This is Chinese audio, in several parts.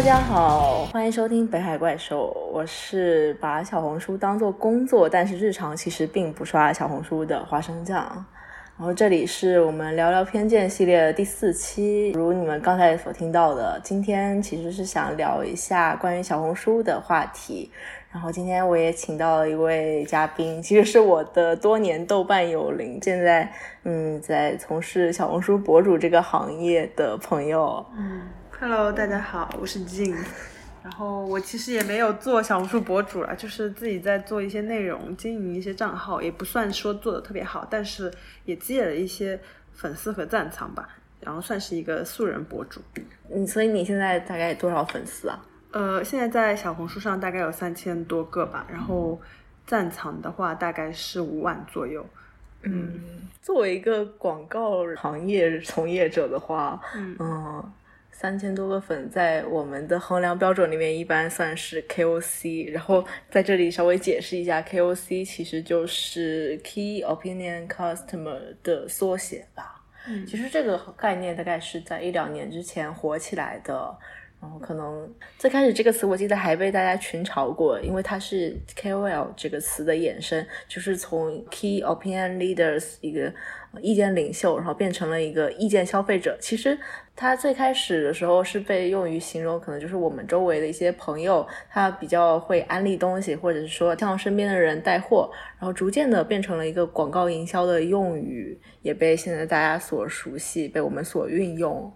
大家好，欢迎收听北海怪兽。我是把小红书当做工作，但是日常其实并不刷小红书的花生酱。然后这里是我们聊聊偏见系列的第四期。如你们刚才所听到的，今天其实是想聊一下关于小红书的话题。然后今天我也请到了一位嘉宾，其实是我的多年豆瓣友邻，现在嗯在从事小红书博主这个行业的朋友。嗯，Hello，大家好，我是 Jin。然后我其实也没有做小红书博主了，就是自己在做一些内容，经营一些账号，也不算说做的特别好，但是也积累了一些粉丝和赞藏吧，然后算是一个素人博主。嗯，所以你现在大概多少粉丝啊？呃，现在在小红书上大概有三千多个吧，然后赞藏的话大概是五万左右。嗯，作为一个广告行业从业者的话，嗯，三千多个粉在我们的衡量标准里面一般算是 KOC。然后在这里稍微解释一下，KOC 其实就是 Key Opinion Customer 的缩写吧。嗯，其实这个概念大概是在一两年之前火起来的。然后可能最开始这个词我记得还被大家群嘲过，因为它是 KOL 这个词的衍生，就是从 Key Opinion Leaders 一个意见领袖，然后变成了一个意见消费者。其实它最开始的时候是被用于形容，可能就是我们周围的一些朋友，他比较会安利东西，或者是说向身边的人带货，然后逐渐的变成了一个广告营销的用语，也被现在大家所熟悉，被我们所运用。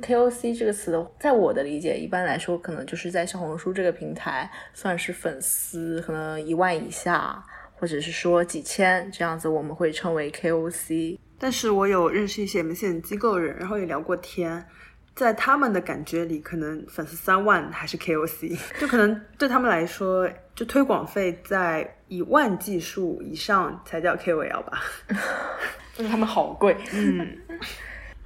KOC 这个词的，在我的理解，一般来说可能就是在小红书这个平台，算是粉丝可能一万以下，或者是说几千这样子，我们会称为 KOC。但是我有认识一些 MCN 机构人，然后也聊过天，在他们的感觉里，可能粉丝三万还是 KOC，就可能对他们来说，就推广费在一万计数以上才叫 KOL 吧，就是他们好贵，嗯。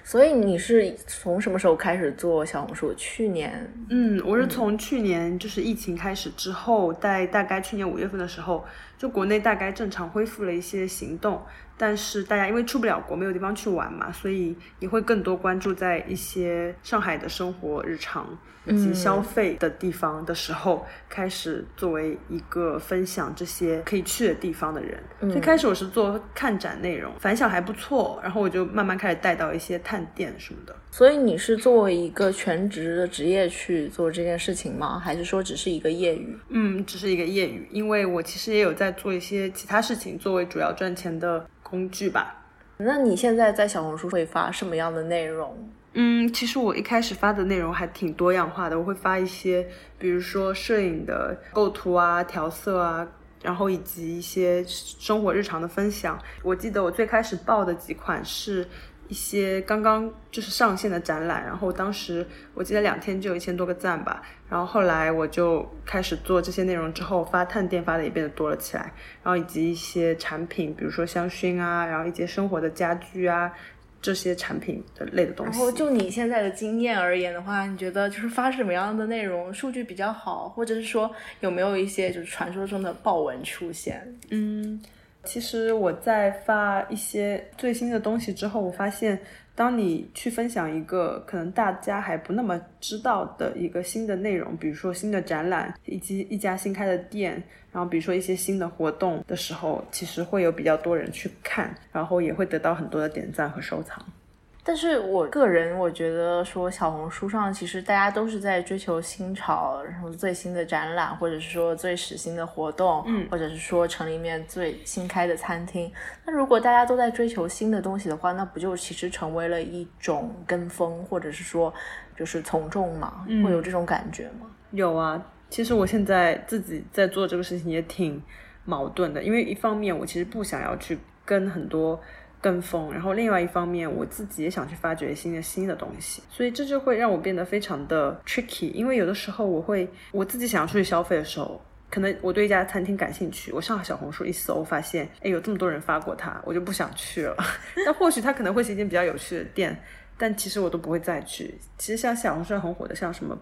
所以你是从什么时候开始做小红书？去年，嗯，我是从去年就是疫情开始之后，在大概去年五月份的时候，就国内大概正常恢复了一些行动。但是大家因为出不了国，没有地方去玩嘛，所以也会更多关注在一些上海的生活日常以及消费的地方的时候，开始作为一个分享这些可以去的地方的人。最开始我是做看展内容，反响还不错，然后我就慢慢开始带到一些探店什么的。所以你是作为一个全职的职业去做这件事情吗？还是说只是一个业余？嗯，只是一个业余，因为我其实也有在做一些其他事情作为主要赚钱的。工具吧，那你现在在小红书会发什么样的内容？嗯，其实我一开始发的内容还挺多样化的，我会发一些，比如说摄影的构图啊、调色啊，然后以及一些生活日常的分享。我记得我最开始报的几款是。一些刚刚就是上线的展览，然后当时我记得两天就有一千多个赞吧，然后后来我就开始做这些内容之后发探店发的也变得多了起来，然后以及一些产品，比如说香薰啊，然后一些生活的家居啊这些产品的类的东西。然后就你现在的经验而言的话，你觉得就是发什么样的内容数据比较好，或者是说有没有一些就是传说中的爆文出现？嗯。其实我在发一些最新的东西之后，我发现，当你去分享一个可能大家还不那么知道的一个新的内容，比如说新的展览，以及一家新开的店，然后比如说一些新的活动的时候，其实会有比较多人去看，然后也会得到很多的点赞和收藏。但是我个人我觉得说小红书上其实大家都是在追求新潮，然后最新的展览，或者是说最时新的活动，嗯，或者是说城里面最新开的餐厅。那如果大家都在追求新的东西的话，那不就其实成为了一种跟风，或者是说就是从众嘛？会有这种感觉吗？有啊，其实我现在自己在做这个事情也挺矛盾的，因为一方面我其实不想要去跟很多。跟风，然后另外一方面，我自己也想去发掘新的新的东西，所以这就会让我变得非常的 tricky。因为有的时候我会我自己想要出去消费的时候，可能我对一家餐厅感兴趣，我上小红书一搜，发现哎有这么多人发过它，我就不想去了。但或许它可能会是一间比较有趣的店，但其实我都不会再去。其实像小红书很火的，像什么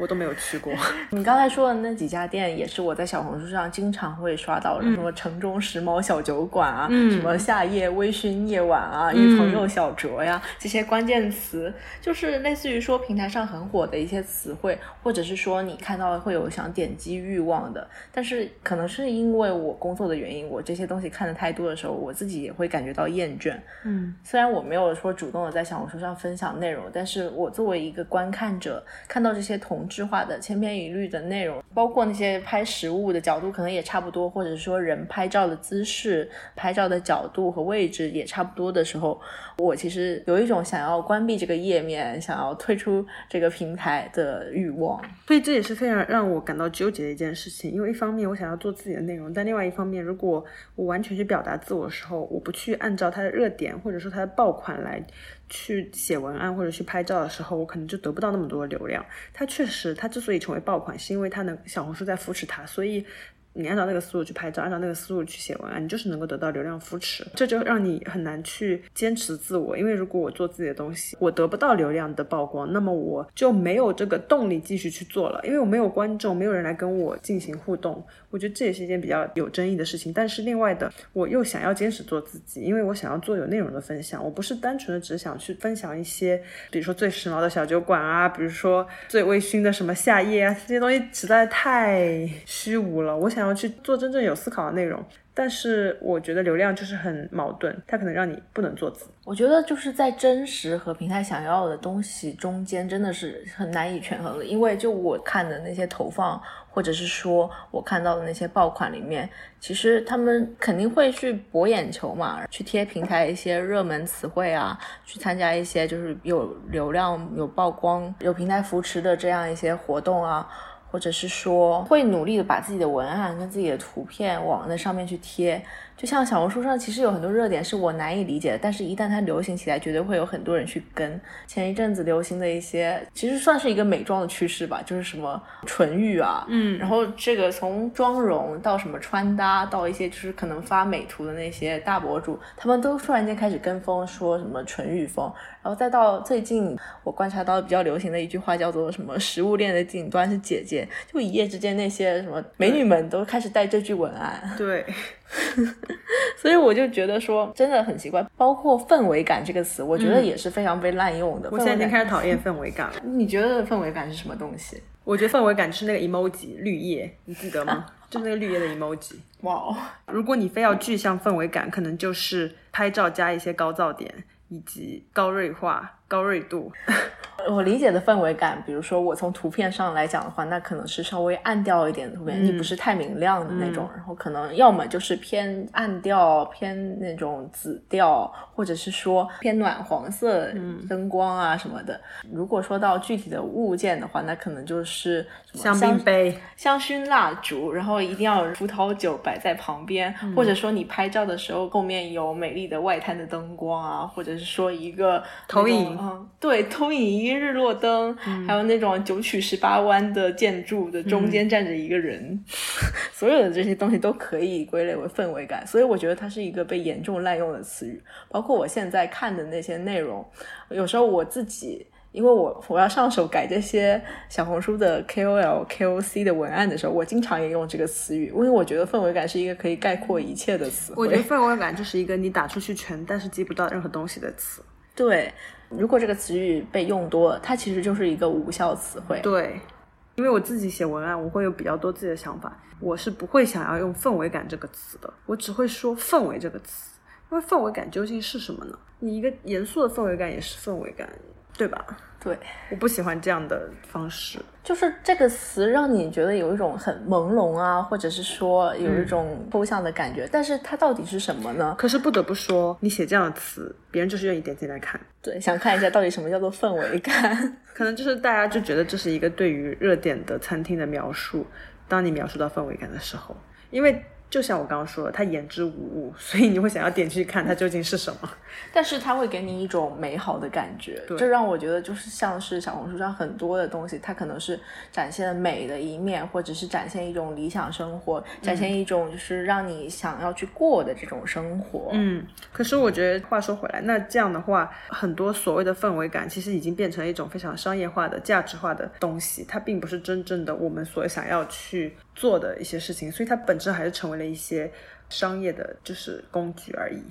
我都没有去过。你刚才说的那几家店，也是我在小红书上经常会刷到的，什么城中时髦小酒馆啊，什么夏夜微醺夜晚啊，与朋友小酌呀，这些关键词，就是类似于说平台上很火的一些词汇，或者是说你看到会有想点击欲望的。但是可能是因为我工作的原因，我这些东西看的太多的时候，我自己也会感觉到厌倦。嗯，虽然我没有说主动的在小红书上分享内容，但是我作为一个观看者，看到这些同质化的千篇一律的内容，包括那些拍实物的角度可能也差不多，或者说人拍照的姿势、拍照的角度和位置也差不多的时候，我其实有一种想要关闭这个页面、想要退出这个平台的欲望。所以这也是非常让我感到纠结的一件事情。因为一方面我想要做自己的内容，但另外一方面，如果我完全去表达自我的时候，我不去按照它的热点或者说它的爆款来。去写文案或者去拍照的时候，我可能就得不到那么多的流量。它确实，它之所以成为爆款，是因为它能小红书在扶持它，所以。你按照那个思路去拍照，按照那个思路去写文案，你就是能够得到流量扶持，这就让你很难去坚持自我。因为如果我做自己的东西，我得不到流量的曝光，那么我就没有这个动力继续去做了。因为我没有观众，没有人来跟我进行互动，我觉得这也是一件比较有争议的事情。但是另外的，我又想要坚持做自己，因为我想要做有内容的分享，我不是单纯的只想去分享一些，比如说最时髦的小酒馆啊，比如说最微醺的什么夏夜啊，这些东西实在太虚无了。我想。想要去做真正有思考的内容，但是我觉得流量就是很矛盾，它可能让你不能做自。我觉得就是在真实和平台想要的东西中间，真的是很难以权衡的。因为就我看的那些投放，或者是说我看到的那些爆款里面，其实他们肯定会去博眼球嘛，去贴平台一些热门词汇啊，去参加一些就是有流量、有曝光、有平台扶持的这样一些活动啊。或者是说会努力的把自己的文案跟自己的图片往那上面去贴。就像小红书上，其实有很多热点是我难以理解的，但是一旦它流行起来，绝对会有很多人去跟。前一阵子流行的一些，其实算是一个美妆的趋势吧，就是什么唇欲啊，嗯，然后这个从妆容到什么穿搭，到一些就是可能发美图的那些大博主，他们都突然间开始跟风，说什么唇欲风，然后再到最近我观察到比较流行的一句话叫做什么食物链的顶端是姐姐，就一夜之间那些什么美女们都开始带这句文案，对。所以我就觉得说真的很奇怪，包括氛围感这个词，我觉得也是非常被滥用的。我现在已经开始讨厌氛围感了。你觉得氛围感是什么东西？我觉得氛围感就是那个 emoji 绿叶，你记得吗？就是那个绿叶的 emoji。哇哦！如果你非要具象氛围感，可能就是拍照加一些高噪点以及高锐化。高锐度，我理解的氛围感，比如说我从图片上来讲的话，那可能是稍微暗调一点的图片，你不是太明亮的那种，然后可能要么就是偏暗调，偏那种紫调，或者是说偏暖黄色灯光啊什么的。如果说到具体的物件的话，那可能就是香槟杯、香薰蜡烛，然后一定要葡萄酒摆在旁边，或者说你拍照的时候后面有美丽的外滩的灯光啊，或者是说一个投影。嗯，对，投影仪、日落灯，还有那种九曲十八弯的建筑的中间站着一个人，所有的这些东西都可以归类为氛围感。所以我觉得它是一个被严重滥用的词语。包括我现在看的那些内容，有时候我自己，因为我我要上手改这些小红书的 KOL、KOC 的文案的时候，我经常也用这个词语，因为我觉得氛围感是一个可以概括一切的词。我觉得氛围感就是一个你打出去全，但是记不到任何东西的词。对。如果这个词语被用多，它其实就是一个无效词汇。对，因为我自己写文案，我会有比较多自己的想法，我是不会想要用氛围感这个词的，我只会说氛围这个词。因为氛围感究竟是什么呢？你一个严肃的氛围感也是氛围感，对吧？对，我不喜欢这样的方式，就是这个词让你觉得有一种很朦胧啊，或者是说有一种抽象的感觉，但是它到底是什么呢？可是不得不说，你写这样的词，别人就是愿意点进来看，对，想看一下到底什么叫做氛围感，可能就是大家就觉得这是一个对于热点的餐厅的描述。当你描述到氛围感的时候，因为就像我刚刚说的，它言之无物，所以你会想要点进去看它究竟是什么。但是它会给你一种美好的感觉，对这让我觉得就是像是小红书上很多的东西，它可能是展现了美的一面，或者是展现一种理想生活，展现一种就是让你想要去过的这种生活。嗯，可是我觉得话说回来，那这样的话，很多所谓的氛围感，其实已经变成一种非常商业化的、价值化的东西，它并不是真正的我们所想要去做的一些事情，所以它本质还是成为了一些商业的，就是工具而已。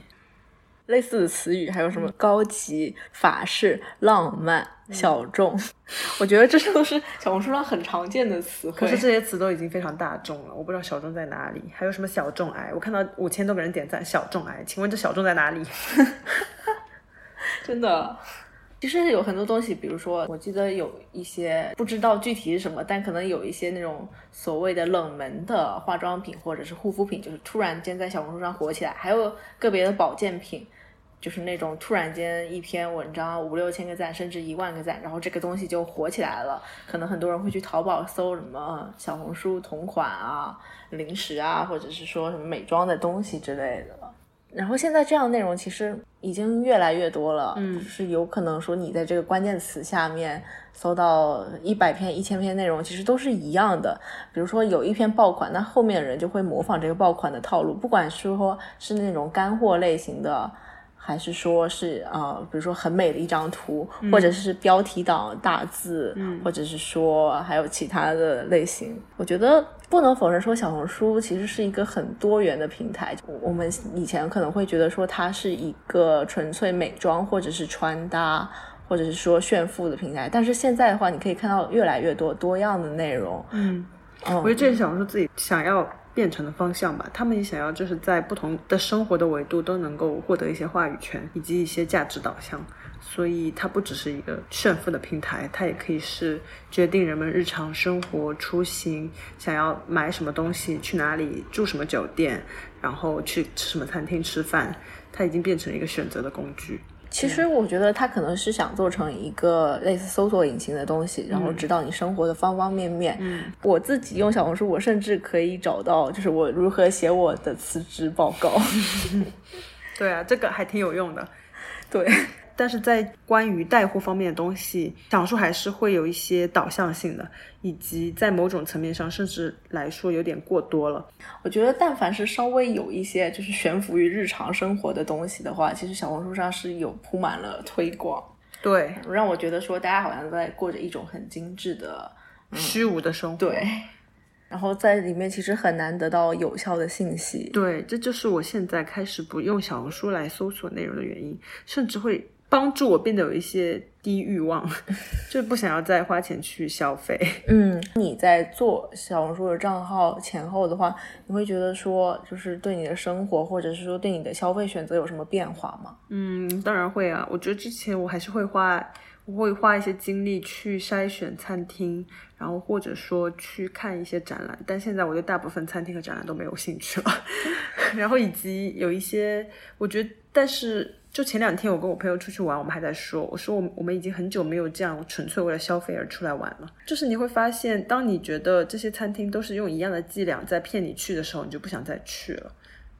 类似的词语还有什么高级、法式、浪漫、小众，我觉得这些都是小红书上很常见的词汇。可是这些词都已经非常大众了，我不知道小众在哪里。还有什么小众癌？我看到五千多个人点赞，小众癌，请问这小众在哪里？真的，其实有很多东西，比如说，我记得有一些不知道具体是什么，但可能有一些那种所谓的冷门的化妆品或者是护肤品，就是突然间在小红书上火起来，还有个别的保健品。就是那种突然间一篇文章五六千个赞，甚至一万个赞，然后这个东西就火起来了。可能很多人会去淘宝搜什么小红书同款啊、零食啊，或者是说什么美妆的东西之类的。然后现在这样的内容其实已经越来越多了，嗯就是有可能说你在这个关键词下面搜到一百篇、一千篇内容，其实都是一样的。比如说有一篇爆款，那后面的人就会模仿这个爆款的套路，不管是说是那种干货类型的。还是说是呃，比如说很美的一张图，或者是标题党大字，或者是说还有其他的类型。我觉得不能否认说小红书其实是一个很多元的平台。我们以前可能会觉得说它是一个纯粹美妆或者是穿搭，或者是说炫富的平台，但是现在的话，你可以看到越来越多多样的内容。嗯，嗯我觉得这是小红书自己想要变成的方向吧。他们也想要就是在不同的生活的维度都能够获得一些话语权以及一些价值导向。所以它不只是一个炫富的平台，它也可以是决定人们日常生活出行、想要买什么东西、去哪里住什么酒店，然后去吃什么餐厅吃饭。它已经变成了一个选择的工具。其实我觉得它可能是想做成一个类似搜索引擎的东西，然后指导你生活的方方面面。嗯，我自己用小红书，我甚至可以找到，就是我如何写我的辞职报告。对啊，这个还挺有用的。对，但是在关于带货方面的东西，小红书还是会有一些导向性的，以及在某种层面上，甚至来说有点过多了。我觉得但凡是稍微有一些就是悬浮于日常生活的东西的话，其实小红书上是有铺满了推广，对，让我觉得说大家好像都在过着一种很精致的虚无的生活。对，然后在里面其实很难得到有效的信息。对，这就是我现在开始不用小红书来搜索内容的原因，甚至会帮助我变得有一些低欲望，就不想要再花钱去消费。嗯，你在做小红书的账号前后的话，你会觉得说，就是对你的生活，或者是说对你的消费选择有什么变化吗？嗯，当然会啊。我觉得之前我还是会花，我会花一些精力去筛选餐厅，然后或者说去看一些展览。但现在我对大部分餐厅和展览都没有兴趣了。然后以及有一些，我觉得，但是就前两天我跟我朋友出去玩，我们还在说，我说我们我们已经很久没有这样纯粹为了消费而出来玩了。就是你会发现，当你觉得这些餐厅都是用一样的伎俩在骗你去的时候，你就不想再去了。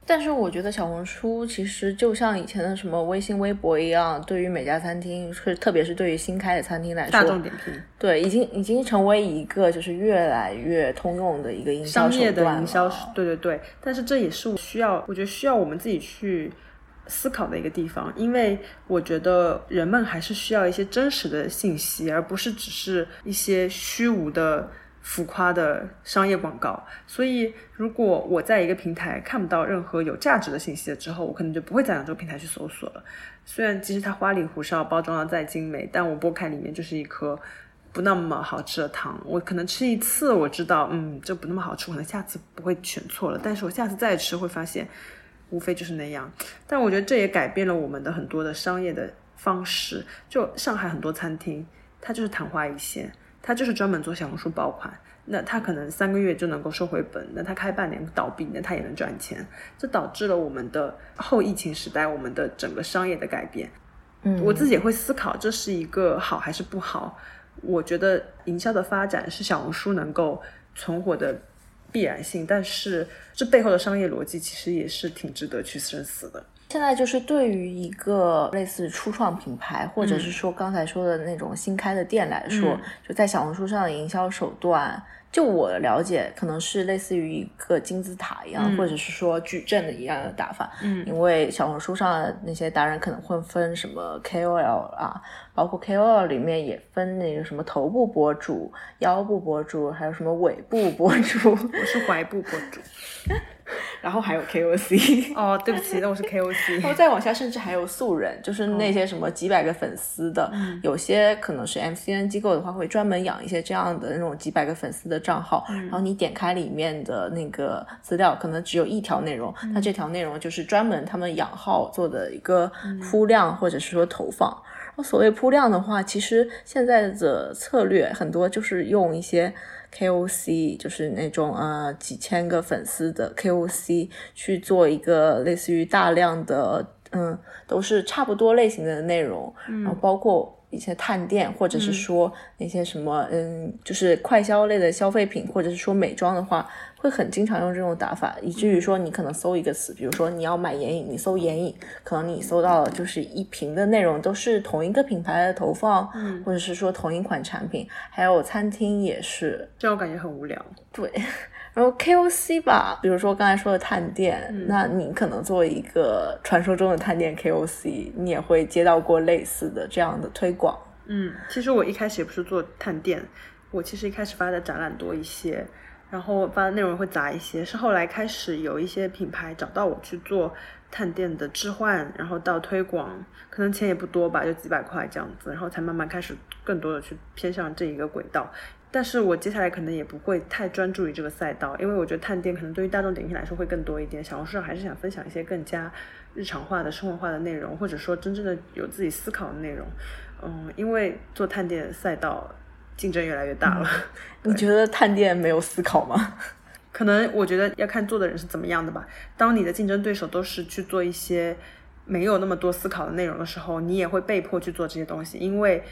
但是我觉得小红书其实就像以前的什么微信、微博一样，对于每家餐厅，是特别是对于新开的餐厅来说大，众点评。对，已经已经成为一个就是越来越通用的一个营销商业的营销了，对对对，但是这也是我需要，我觉得需要我们自己去思考的一个地方，因为我觉得人们还是需要一些真实的信息，而不是只是一些虚无的。浮夸的商业广告，所以如果我在一个平台看不到任何有价值的信息了之后，我可能就不会再往这个平台去搜索了。虽然其实它花里胡哨，包装的再精美，但我剥开里面就是一颗不那么好吃的糖。我可能吃一次，我知道，嗯，这不那么好吃，可能下次不会选错了。但是我下次再吃，会发现无非就是那样。但我觉得这也改变了我们的很多的商业的方式。就上海很多餐厅，它就是昙花一现，它就是专门做小红书爆款。那它可能三个月就能够收回本，那它开半年倒闭，那它也能赚钱。这导致了我们的后疫情时代，我们的整个商业的改变。嗯，我自己也会思考，这是一个好还是不好？我觉得营销的发展是小红书能够存活的必然性，但是这背后的商业逻辑其实也是挺值得去深思的。现在就是对于一个类似初创品牌，或者是说刚才说的那种新开的店来说，就在小红书上的营销手段。就我了解，可能是类似于一个金字塔一样，或者是说矩阵的一样的打法。嗯，因为小红书上的那些达人可能会分什么 KOL 啊，包括 KOL 里面也分那个什么头部博主、腰部博主，还有什么尾部博主。我是踝部博主。然后还有 KOC 哦，对不起，那我是 KOC。然后再往下，甚至还有素人，就是那些什么几百个粉丝的，有些可能是 MCN 机构的话，会专门养一些这样的那种几百个粉丝的账号。然后你点开里面的那个资料，可能只有一条内容，那这条内容就是专门他们养号做的一个铺量，或者是说投放。然后所谓铺量的话，其实现在的策略很多就是用一些。KOC 就是那种呃几千个粉丝的 KOC 去做一个类似于大量的嗯都是差不多类型的内容，然后包括。一些探店，或者是说那些什么，嗯，就是快消类的消费品，或者是说美妆的话，会很经常用这种打法，以至于说你可能搜一个词，比如说你要买眼影，你搜眼影，可能你搜到就是一屏的内容都是同一个品牌的投放，嗯，或者是说同一款产品，还有餐厅也是，这样我感觉很无聊。对。然后 KOC 吧，比如说刚才说的探店，那你可能作为一个传说中的探店 KOC，你也会接到过类似的这样的推广。嗯，其实我一开始也不是做探店，我其实一开始发的展览多一些，然后发的内容会杂一些，是后来开始有一些品牌找到我去做探店的置换，然后到推广，可能钱也不多吧，就几百块这样子，然后才慢慢开始更多的去偏向这一个轨道。但是我接下来可能也不会太专注于这个赛道，因为我觉得探店可能对于大众点评来说会更多一点。小红书上还是想分享一些更加日常化的生活化的内容，或者说真正的有自己思考的内容。嗯，因为做探店赛道竞争越来越大了。你觉得探店没有思考吗？可能我觉得要看做的人是怎么样的吧。当你的竞争对手都是去做一些没有那么多思考的内容的时候，你也会被迫去做这些东西，因为。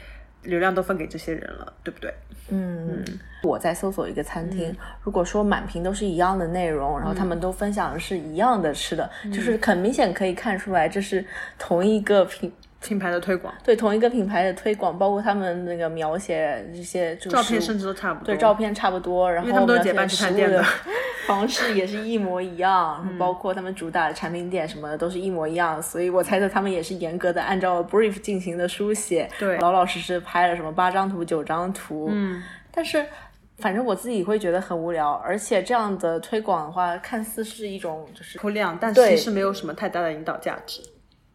流量都分给这些人了，对不对？嗯，我在搜索一个餐厅，如果说满屏都是一样的内容，然后他们都分享的是一样的吃的，就是很明显可以看出来这是同一个品。品牌的推广，对同一个品牌的推广，包括他们那个描写这些就照片，甚至都差不多。对，照片差不多，然后他们都是结伴去探店的 方式也是一模一样，包括他们主打的产品点什么的都是一模一样，所以我猜测他们也是严格的按照 brief 进行的书写，对，老老实实拍了什么八张图、九张图。嗯，但是反正我自己会觉得很无聊，而且这样的推广的话，看似是一种就是铺量，但其实没有什么太大的引导价值。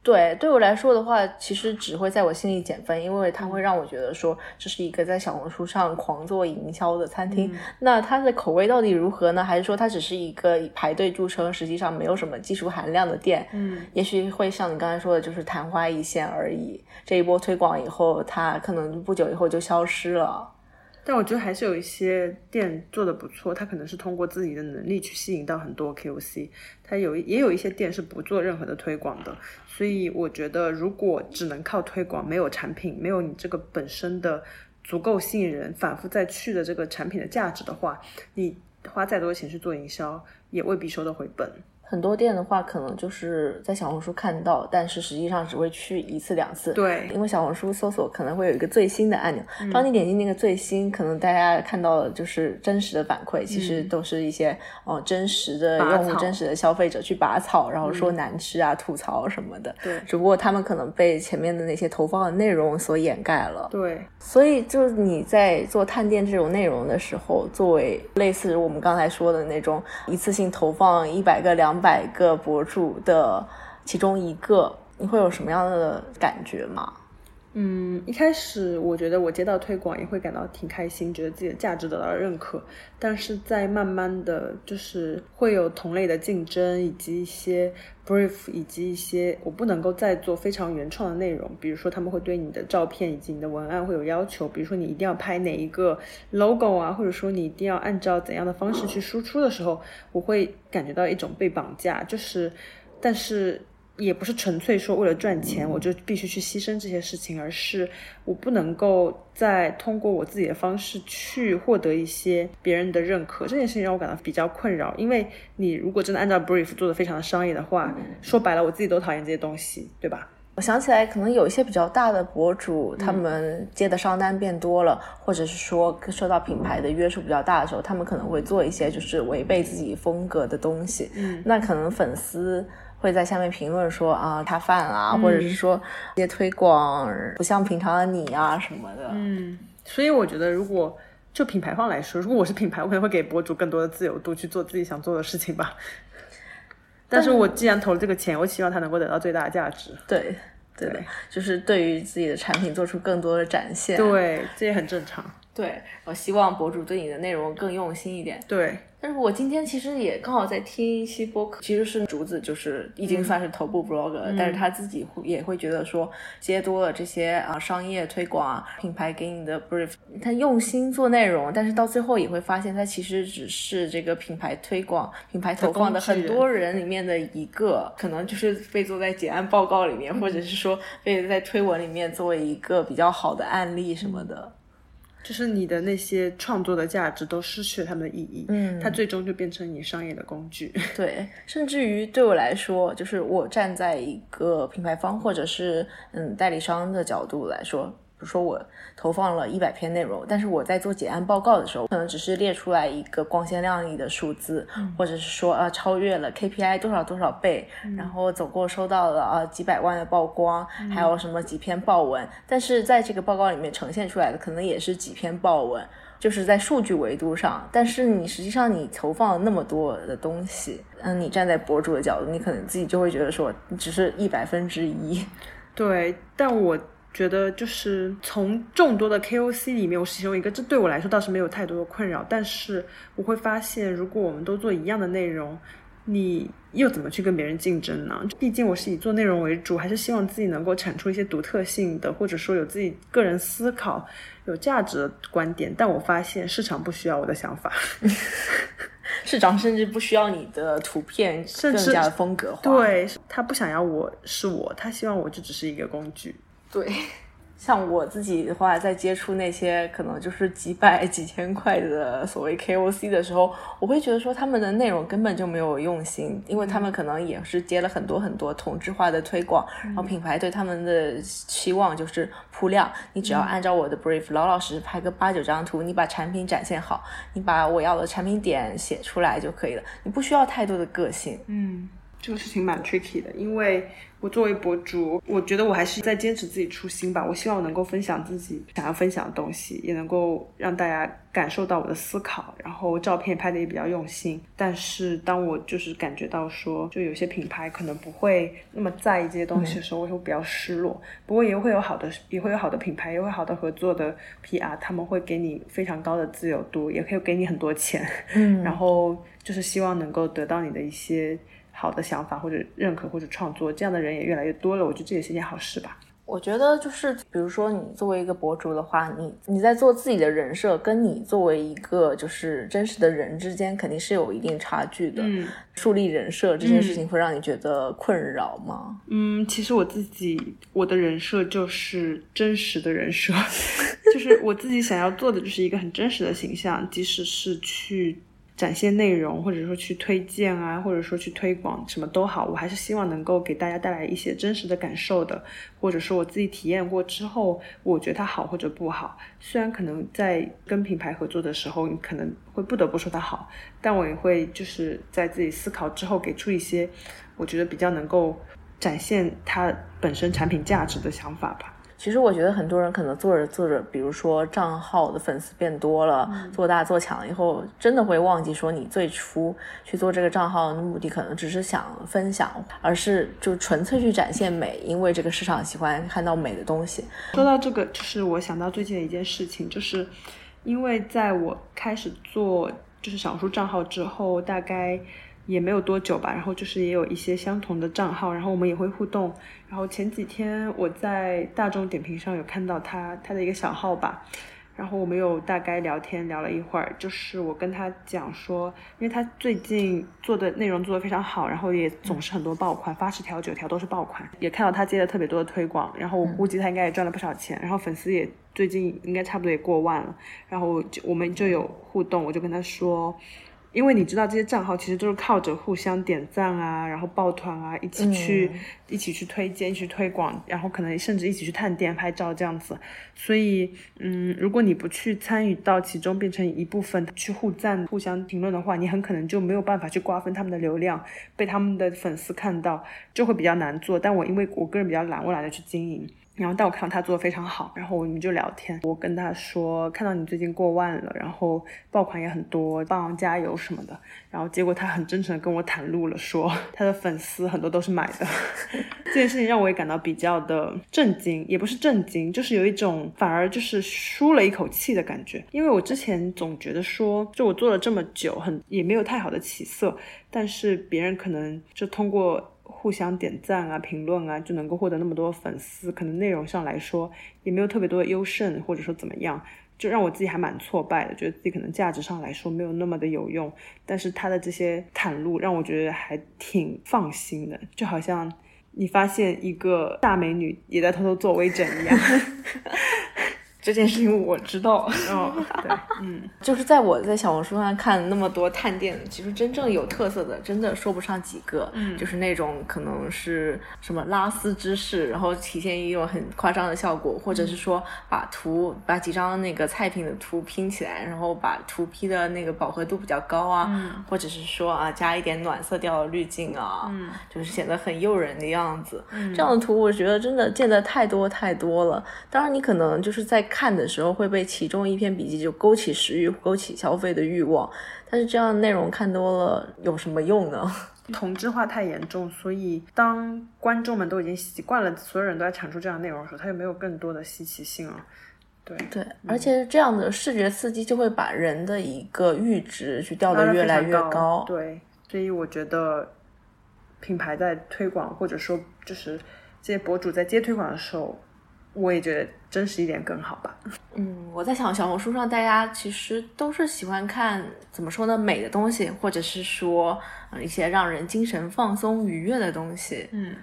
对，对我来说的话，其实只会在我心里减分，因为它会让我觉得说这是一个在小红书上狂做营销的餐厅。那它的口味到底如何呢？还是说它只是一个以排队著称，实际上没有什么技术含量的店？嗯，也许会像你刚才说的，就是昙花一现而已。这一波推广以后，它可能不久以后就消失了。但我觉得还是有一些店做的不错，他可能是通过自己的能力去吸引到很多 KOC，他有也有一些店是不做任何的推广的，所以我觉得如果只能靠推广，没有产品，没有你这个本身的足够吸引人、反复再去的这个产品的价值的话，你花再多钱去做营销，也未必收得回本。很多店的话，可能就是在小红书看到，但是实际上只会去一次两次。对，因为小红书搜索可能会有一个最新的按钮，当你点击那个最新，可能大家看到的就是真实的反馈，其实都是一些哦真实的用户、真实的消费者去拔草，然后说难吃啊、吐槽什么的。对，只不过他们可能被前面的那些投放的内容所掩盖了。对，所以就是你在做探店这种内容的时候，作为类似我们刚才说的那种一次性投放一百个、两。两百个博主的其中一个，你会有什么样的感觉吗？嗯，一开始我觉得我接到推广也会感到挺开心，觉得自己的价值得到了认可。但是在慢慢的就是会有同类的竞争，以及一些 brief，以及一些我不能够再做非常原创的内容。比如说他们会对你的照片以及你的文案会有要求，比如说你一定要拍哪一个 logo 啊，或者说你一定要按照怎样的方式去输出的时候，我会感觉到一种被绑架。就是，但是。也不是纯粹说为了赚钱，我就必须去牺牲这些事情，而是我不能够再通过我自己的方式去获得一些别人的认可。这件事情让我感到比较困扰，因为你如果真的按照 brief 做的非常的商业的话，说白了，我自己都讨厌这些东西，对吧？我想起来，可能有一些比较大的博主，他们接的商单变多了，或者是说受到品牌的约束比较大的时候，他们可能会做一些就是违背自己风格的东西。嗯，那可能粉丝。会在下面评论说啊，他犯啊，或者是说一些推广不像平常的你啊什么的。嗯，所以我觉得，如果就品牌方来说，如果我是品牌，我可能会给博主更多的自由度去做自己想做的事情吧。但是我既然投了这个钱，我希望他能够得到最大的价值。对，对的，就是对于自己的产品做出更多的展现。对，这也很正常。对，我希望博主对你的内容更用心一点。对。但是我今天其实也刚好在听一期播客，其实是竹子，就是已经算是头部 blogger，但是他自己会也会觉得说接多了这些啊商业推广啊品牌给你的 brief，他用心做内容，但是到最后也会发现他其实只是这个品牌推广、品牌投放的很多人里面的一个，可能就是被做在结案报告里面，或者是说被在推文里面作为一个比较好的案例什么的。就是你的那些创作的价值都失去了他们的意义，嗯，它最终就变成你商业的工具。对，甚至于对我来说，就是我站在一个品牌方或者是嗯代理商的角度来说。说我投放了一百篇内容，但是我在做结案报告的时候，可能只是列出来一个光鲜亮丽的数字，或者是说呃超越了 KPI 多少多少倍，然后总共收到了呃几百万的曝光，还有什么几篇报文，但是在这个报告里面呈现出来的可能也是几篇报文，就是在数据维度上，但是你实际上你投放了那么多的东西，嗯，你站在博主的角度，你可能自己就会觉得说，只是一百分之一，对，但我。觉得就是从众多的 KOC 里面，我是其中一个，这对我来说倒是没有太多的困扰。但是我会发现，如果我们都做一样的内容，你又怎么去跟别人竞争呢？毕竟我是以做内容为主，还是希望自己能够产出一些独特性的，或者说有自己个人思考、有价值的观点。但我发现市场不需要我的想法，市场甚至不需要你的图片更加的风格化。对他不想要我是我，他希望我就只是一个工具。对，像我自己的话，在接触那些可能就是几百 几千块的所谓 KOC 的时候，我会觉得说他们的内容根本就没有用心，因为他们可能也是接了很多很多同质化的推广，然后品牌对他们的期望就是铺量，你只要按照我的 brief 老老实实拍个八九张图，你把产品展现好，你把我要的产品点写出来就可以了，你不需要太多的个性。嗯，这个事情蛮 tricky 的，因为。我作为博主，我觉得我还是在坚持自己初心吧。我希望我能够分享自己想要分享的东西，也能够让大家感受到我的思考。然后照片拍的也比较用心。但是当我就是感觉到说，就有些品牌可能不会那么在意这些东西的时候，我会比较失落。不过也会有好的，也会有好的品牌，也会好的合作的 PR，他们会给你非常高的自由度，也可以给你很多钱。嗯，然后就是希望能够得到你的一些。好的想法或者认可或者创作，这样的人也越来越多了。我觉得这也是件好事吧。我觉得就是，比如说你作为一个博主的话，你你在做自己的人设，跟你作为一个就是真实的人之间，肯定是有一定差距的。嗯，树立人设这件事情会让你觉得困扰吗？嗯，其实我自己我的人设就是真实的人设，就是我自己想要做的就是一个很真实的形象，即使是去。展现内容，或者说去推荐啊，或者说去推广，什么都好，我还是希望能够给大家带来一些真实的感受的，或者说我自己体验过之后，我觉得它好或者不好。虽然可能在跟品牌合作的时候，你可能会不得不说它好，但我也会就是在自己思考之后，给出一些我觉得比较能够展现它本身产品价值的想法吧。其实我觉得很多人可能做着做着，比如说账号的粉丝变多了，做大做强以后，真的会忘记说你最初去做这个账号的目的，可能只是想分享，而是就纯粹去展现美，因为这个市场喜欢看到美的东西。说到这个，就是我想到最近的一件事情，就是因为在我开始做就是小红书账号之后，大概。也没有多久吧，然后就是也有一些相同的账号，然后我们也会互动。然后前几天我在大众点评上有看到他他的一个小号吧，然后我们有大概聊天聊了一会儿，就是我跟他讲说，因为他最近做的内容做得非常好，然后也总是很多爆款，八十条九条都是爆款，也看到他接了特别多的推广，然后我估计他应该也赚了不少钱，然后粉丝也最近应该差不多也过万了，然后就我们就有互动，我就跟他说。因为你知道这些账号其实都是靠着互相点赞啊，然后抱团啊，一起去、一起去推荐、一起去推广，然后可能甚至一起去探店拍照这样子。所以，嗯，如果你不去参与到其中，变成一部分去互赞、互相评论的话，你很可能就没有办法去瓜分他们的流量，被他们的粉丝看到，就会比较难做。但我因为我个人比较懒，我懒得去经营。然后，但我看到他做的非常好，然后我们就聊天。我跟他说，看到你最近过万了，然后爆款也很多，帮加油什么的。然后结果他很真诚的跟我袒露了，说 他的粉丝很多都是买的。这件事情让我也感到比较的震惊，也不是震惊，就是有一种反而就是舒了一口气的感觉。因为我之前总觉得说，就我做了这么久，很也没有太好的起色，但是别人可能就通过。互相点赞啊、评论啊，就能够获得那么多粉丝，可能内容上来说也没有特别多的优胜，或者说怎么样，就让我自己还蛮挫败的，觉得自己可能价值上来说没有那么的有用。但是他的这些袒露让我觉得还挺放心的，就好像你发现一个大美女也在偷偷做微整一样。这件事情我知道，哦，对，嗯，就是在我在小红书上看那么多探店，其实真正有特色的，真的说不上几个，嗯，就是那种可能是什么拉丝芝士，然后体现一种很夸张的效果，或者是说把图把几张那个菜品的图拼起来，然后把图 P 的那个饱和度比较高啊，嗯，或者是说啊加一点暖色调的滤镜啊，嗯，就是显得很诱人的样子，嗯，这样的图我觉得真的见的太多太多了。当然你可能就是在。看的时候会被其中一篇笔记就勾起食欲、勾起消费的欲望，但是这样的内容看多了有什么用呢？同质化太严重，所以当观众们都已经习惯了，所有人都在产出这样内容的时候，它就没有更多的稀奇性了。对对，而且这样的视觉刺激就会把人的一个阈值去调得越来越高。对，所以我觉得品牌在推广或者说就是这些博主在接推广的时候。我也觉得真实一点更好吧。嗯，我在想小红书上大家其实都是喜欢看怎么说呢美的东西，或者是说一些让人精神放松愉悦的东西。嗯，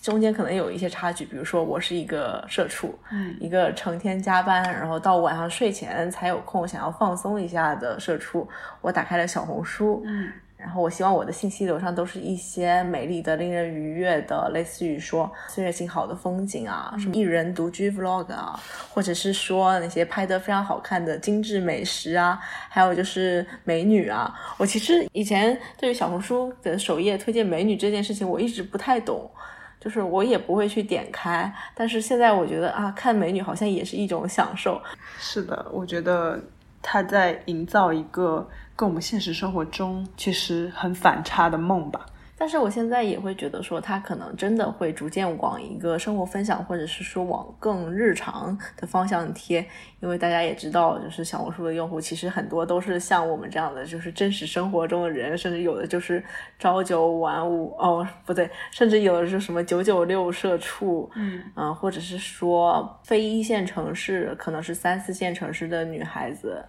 中间可能有一些差距，比如说我是一个社畜，嗯，一个成天加班，然后到晚上睡前才有空想要放松一下的社畜，我打开了小红书，嗯。然后我希望我的信息流上都是一些美丽的、令人愉悦的，类似于说岁月静好的风景啊，什么一人独居 vlog 啊，或者是说那些拍得非常好看的精致美食啊，还有就是美女啊。我其实以前对于小红书的首页推荐美女这件事情，我一直不太懂，就是我也不会去点开。但是现在我觉得啊，看美女好像也是一种享受。是的，我觉得他在营造一个。跟我们现实生活中其实很反差的梦吧，但是我现在也会觉得说，它可能真的会逐渐往一个生活分享，或者是说往更日常的方向贴，因为大家也知道，就是小红书的用户其实很多都是像我们这样的，就是真实生活中的人，甚至有的就是朝九晚五哦，不对，甚至有的是什么九九六社畜，嗯嗯，或者是说非一线城市，可能是三四线城市的女孩子。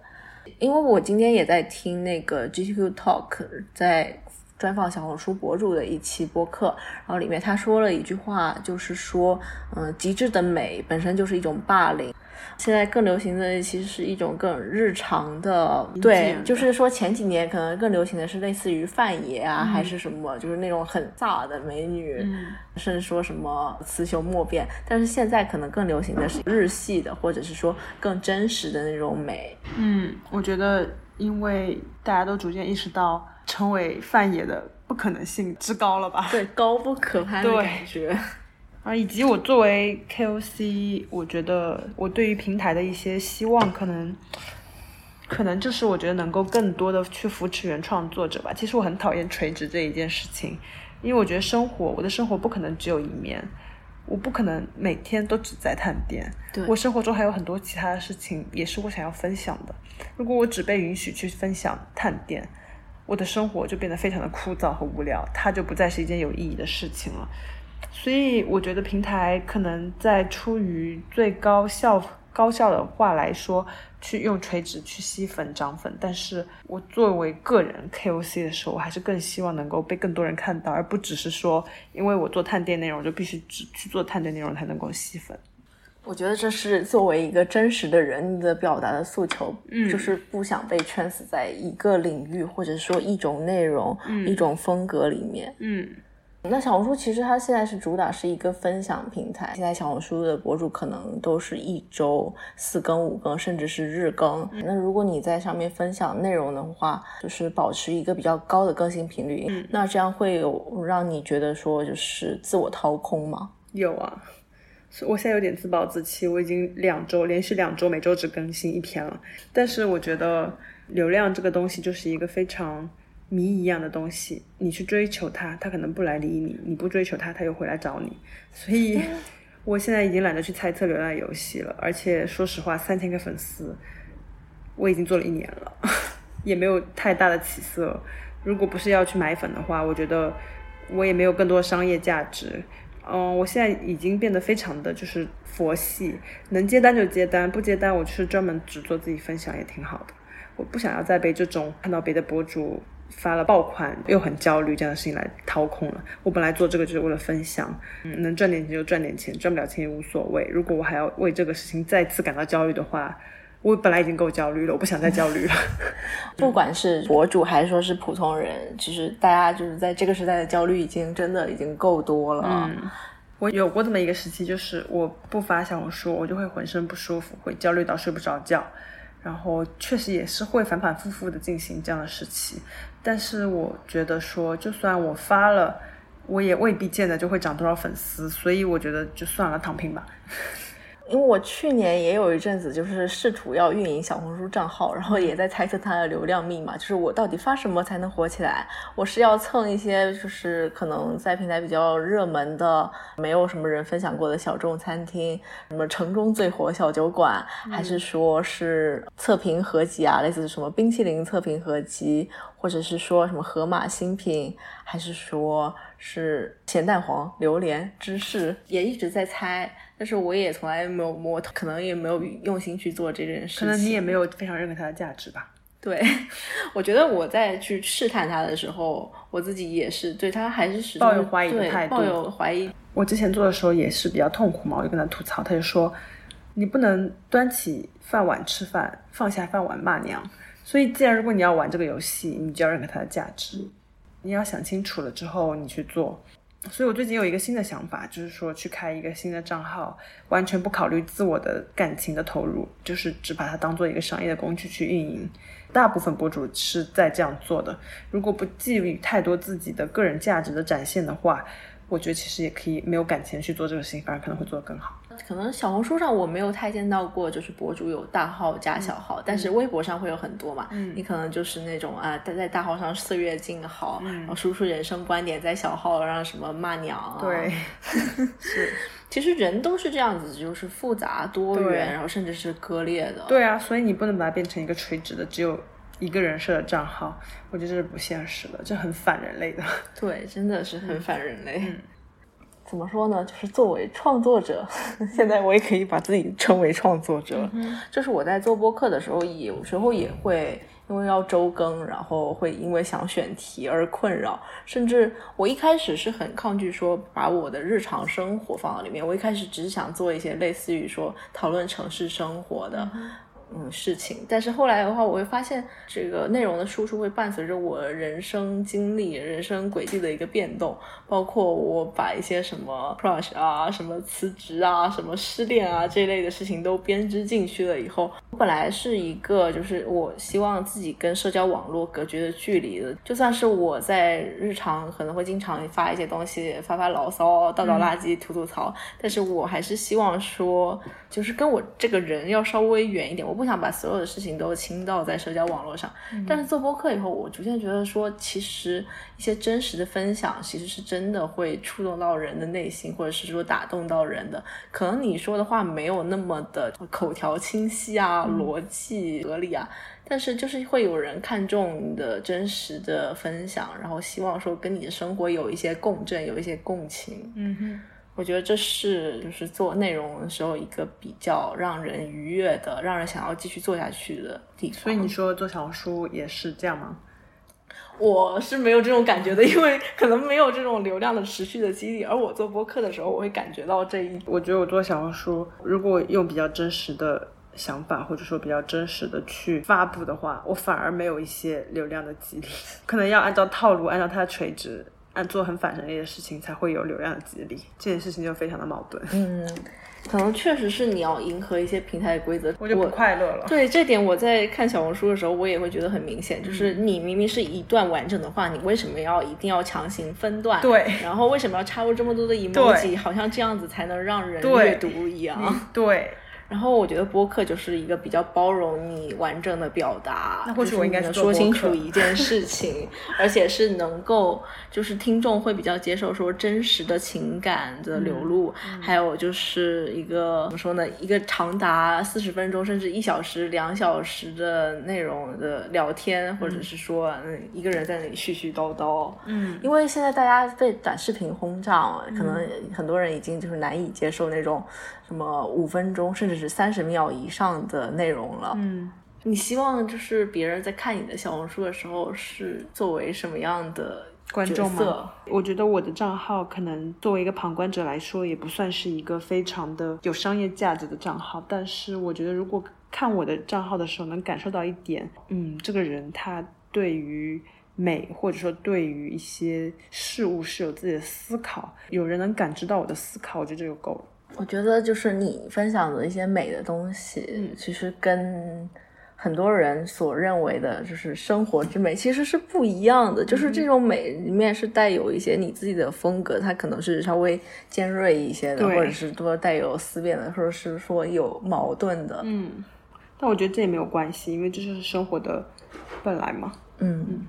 因为我今天也在听那个 GQ Talk，在专访小红书博主的一期播客，然后里面他说了一句话，就是说，嗯，极致的美本身就是一种霸凌。现在更流行的其实是一种更日常的，对，就是说前几年可能更流行的是类似于范爷啊，还是什么，就是那种很飒的美女，甚至说什么雌雄莫辨。但是现在可能更流行的是日系的，或者是说更真实的那种美。嗯，我觉得因为大家都逐渐意识到成为范爷的不可能性之高了吧？对，高不可攀的感觉。啊，以及我作为 KOC，我觉得我对于平台的一些希望，可能，可能就是我觉得能够更多的去扶持原创作者吧。其实我很讨厌垂直这一件事情，因为我觉得生活，我的生活不可能只有一面，我不可能每天都只在探店。对，我生活中还有很多其他的事情，也是我想要分享的。如果我只被允许去分享探店，我的生活就变得非常的枯燥和无聊，它就不再是一件有意义的事情了。所以我觉得平台可能在出于最高效高效的话来说，去用垂直去吸粉涨粉。但是我作为个人 KOC 的时候，我还是更希望能够被更多人看到，而不只是说，因为我做探店内容，就必须只去做探店内容才能够吸粉。我觉得这是作为一个真实的人的表达的诉求，嗯就是不想被圈死在一个领域或者说一种内容、嗯一种风格里面。嗯那小红书其实它现在是主打是一个分享平台，现在小红书的博主可能都是一周四更、五更，甚至是日更。那如果你在上面分享内容的话，就是保持一个比较高的更新频率，嗯那这样会有让你觉得说就是自我掏空吗？有啊，所以我现在有点自暴自弃，我已经两周连续两周每周只更新一篇了。但是我觉得流量这个东西就是一个非常谜一样的东西，你去追求它，它可能不来理你；你不追求它，它又会来找你。所以 我现在已经懒得去猜测流量游戏了。而且说实话，三千个粉丝，我已经做了一年了，也没有太大的起色。如果不是要去买粉的话，我觉得我也没有更多的商业价值。嗯，我现在已经变得非常的就是佛系，能接单就接单，不接单我就是专门只做自己分享也挺好的。我不想要再被这种看到别的博主发了爆款又很焦虑这样的事情来掏空了。我本来做这个就是为了分享，嗯，能赚点钱就赚点钱，赚不了钱也无所谓。如果我还要为这个事情再次感到焦虑的话，我本来已经够焦虑了，我不想再焦虑了。不管是博主还是说是普通人，其实大家就是在这个时代的焦虑已经真的已经够多了。嗯，我有过这么一个时期，就是我不发小红书，我就会浑身不舒服，会焦虑到睡不着觉，然后确实也是会反反复复的进行这样的时期。但是我觉得说，就算我发了，我也未必见得就会涨多少粉丝，所以我觉得就算了，躺平吧。因为我去年也有一阵子，就是试图要运营小红书账号，然后也在猜测它的流量密码，就是我到底发什么才能火起来？我是要蹭一些就是可能在平台比较热门的、没有什么人分享过的小众餐厅，什么城中最火小酒馆，还是说是测评合集啊，类似什么冰淇淋测评合集，或者是说什么盒马新品，还是说是咸蛋黄、榴莲、芝士，也一直在猜。但是我也从来没有摸，可能也没有用心去做这件事情。可能你也没有非常认可它的价值吧。对，我觉得我在去试探它的时候，我自己也是对它还是始终抱有怀疑的态度抱有怀疑。我之前做的时候也是比较痛苦嘛，我就跟他吐槽，他就说，你不能端起饭碗吃饭，放下饭碗骂娘。所以，既然如果你要玩这个游戏，你就要认可它的价值，你要想清楚了之后你去做。所以我最近有一个新的想法，就是说去开一个新的账号，完全不考虑自我的感情的投入，就是只把它当做一个商业的工具去运营。大部分博主是在这样做的。如果不寄予太多自己的个人价值的展现的话，我觉得其实也可以没有感情去做这个事情，反而可能会做得更好。可能小红书上我没有太见到过，就是博主有大号加小号，但是微博上会有很多嘛。嗯你可能就是那种啊，在在大号上岁月静好，嗯然后输出人生观点，在小号让什么骂娘啊。对，其实人都是这样子，就是复杂多元，然后甚至是割裂的。对啊，所以你不能把它变成一个垂直的，只有一个人设的账号，我觉得这是不现实的，这很反人类的。对，真的是很反人类。嗯怎么说呢？就是作为创作者，现在我也可以把自己称为创作者。就是我在做播客的时候，有时候也会因为要周更，然后会因为想选题而困扰。甚至我一开始是很抗拒说把我的日常生活放到里面，我一开始只是想做一些类似于说讨论城市生活的。嗯，事情，但是后来的话，我会发现这个内容的输出会伴随着我人生经历、人生轨迹的一个变动，包括我把一些什么 crush 啊、什么辞职啊、什么失恋啊这类的事情都编织进去了以后，我本来是一个就是我希望自己跟社交网络隔绝的距离的，就算是我在日常可能会经常发一些东西，发发牢骚、倒倒垃圾、吐吐槽，但是我还是希望说，就是跟我这个人要稍微远一点，我不想把所有的事情都倾倒在社交网络上。但是做播客以后，我逐渐觉得说，其实一些真实的分享，其实是真的会触动到人的内心，或者是说打动到人的。可能你说的话没有那么的口条清晰啊，逻辑合理啊。但是就是会有人看重你的真实的分享，然后希望说跟你的生活有一些共振，有一些共情。嗯哼，我觉得这是就是做内容的时候一个比较让人愉悦的、让人想要继续做下去的地方。所以你说做小红书也是这样吗？我是没有这种感觉的，因为可能没有这种流量的持续的激励。而我做播客的时候，我会感觉到这一。我觉得我做小红书，如果用比较真实的想法，或者说比较真实的去发布的话，我反而没有一些流量的激励。可能要按照套路，按照它的垂直，按做很反人类的事情，才会有流量激励。这件事情就非常的矛盾。嗯。可能确实是你要迎合一些平台的规则，我就不快乐了。对这点，我在看小红书的时候，我也会觉得很明显，就是你明明是一段完整的话，你为什么要一定要强行分段？对。然后为什么要插入这么多的 emoji？好像这样子才能让人阅读一样。对。然后我觉得播客就是一个比较包容你完整的表达，那或许我应该说清楚一件事情，而且是能够就是听众会比较接受说真实的情感的流露，还有就是一个怎么说呢，一个长达四十分钟甚至一小时、两小时的内容的聊天，或者是说嗯一个人在那里絮絮叨叨，嗯，因为现在大家被短视频轰炸，可能很多人已经就是难以接受那种。什么五分钟甚至是三十秒以上的内容了？嗯，你希望就是别人在看你的小红书的时候是作为什么样的观众吗？我觉得我的账号可能作为一个旁观者来说，也不算是一个非常的有商业价值的账号。但是我觉得，如果看我的账号的时候，能感受到一点，嗯，这个人他对于美或者说对于一些事物是有自己的思考，有人能感知到我的思考，我觉得这就够了。我觉得就是你分享的一些美的东西，其实跟很多人所认为的就是生活之美其实是不一样的。就是这种美里面是带有一些你自己的风格，它可能是稍微尖锐一些的，或者是多带有思辨的，或者是说有矛盾的。嗯，但我觉得这也没有关系，因为这就是生活的本来嘛。嗯。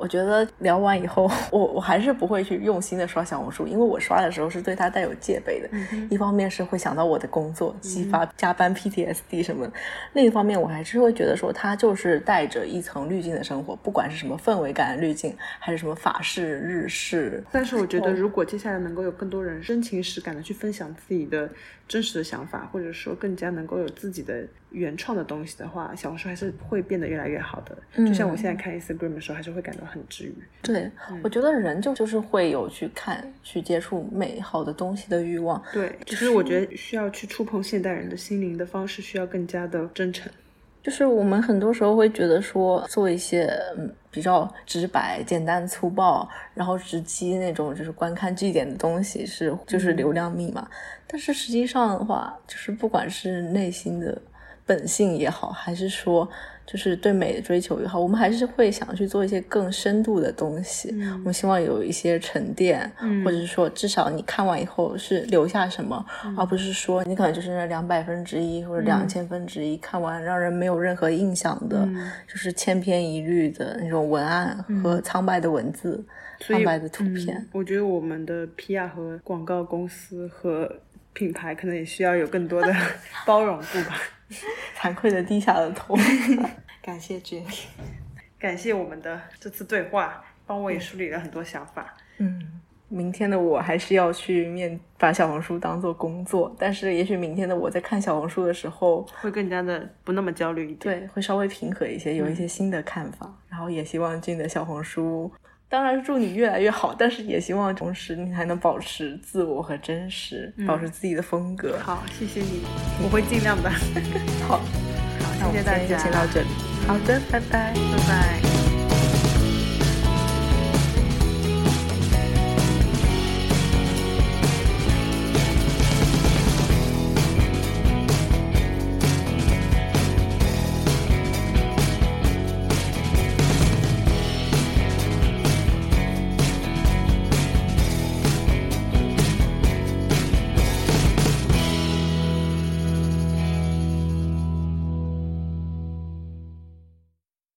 我觉得聊完以后，我我还是不会去用心的刷小红书，因为我刷的时候是对它带有戒备的。一方面是会想到我的工作，激发加班 PTSD 什么；另一方面，我还是会觉得说它就是带着一层滤镜的生活，不管是什么氛围感的滤镜，还是什么法式、日式。但是我觉得，如果接下来能够有更多人真情实感的去分享自己的。真实的想法，或者说更加能够有自己的原创的东西的话，小红书还是会变得越来越好的。就像我现在看 Instagram 的时候，还是会感到很治愈。对，我觉得人就就是会有去看、去接触美好的东西的欲望。对，其实我觉得需要去触碰现代人的心灵的方式，需要更加的真诚。就是我们很多时候会觉得说，做一些嗯比较直白、简单、粗暴，然后直击那种就是观看据点的东西是就是流量密码。但是实际上的话，就是不管是内心的本性也好，还是说。就是对美的追求也好，我们还是会想去做一些更深度的东西。我们希望有一些沉淀，或者是说，至少你看完以后是留下什么，而不是说你可能就是那两百分之一或者两千分之一看完让人没有任何印象的，就是千篇一律的那种文案和苍白的文字、苍白的图片。我觉得我们的 PR 和广告公司和品牌可能也需要有更多的 包容度吧。惭愧的低下了头，感谢 Jenny，感谢我们的这次对话，帮我也梳理了很多想法。嗯，明天的我还是要去面把小红书当做工作，但是也许明天的我在看小红书的时候会更加的不那么焦虑一点，对，会稍微平和一些，有一些新的看法。然后也希望俊的小红书。当然祝你越来越好，但是也希望同时你还能保持自我和真实，保持自己的风格。好，谢谢你，我会尽量的。好，好，谢谢大家，先到这里。好的，拜拜，拜拜。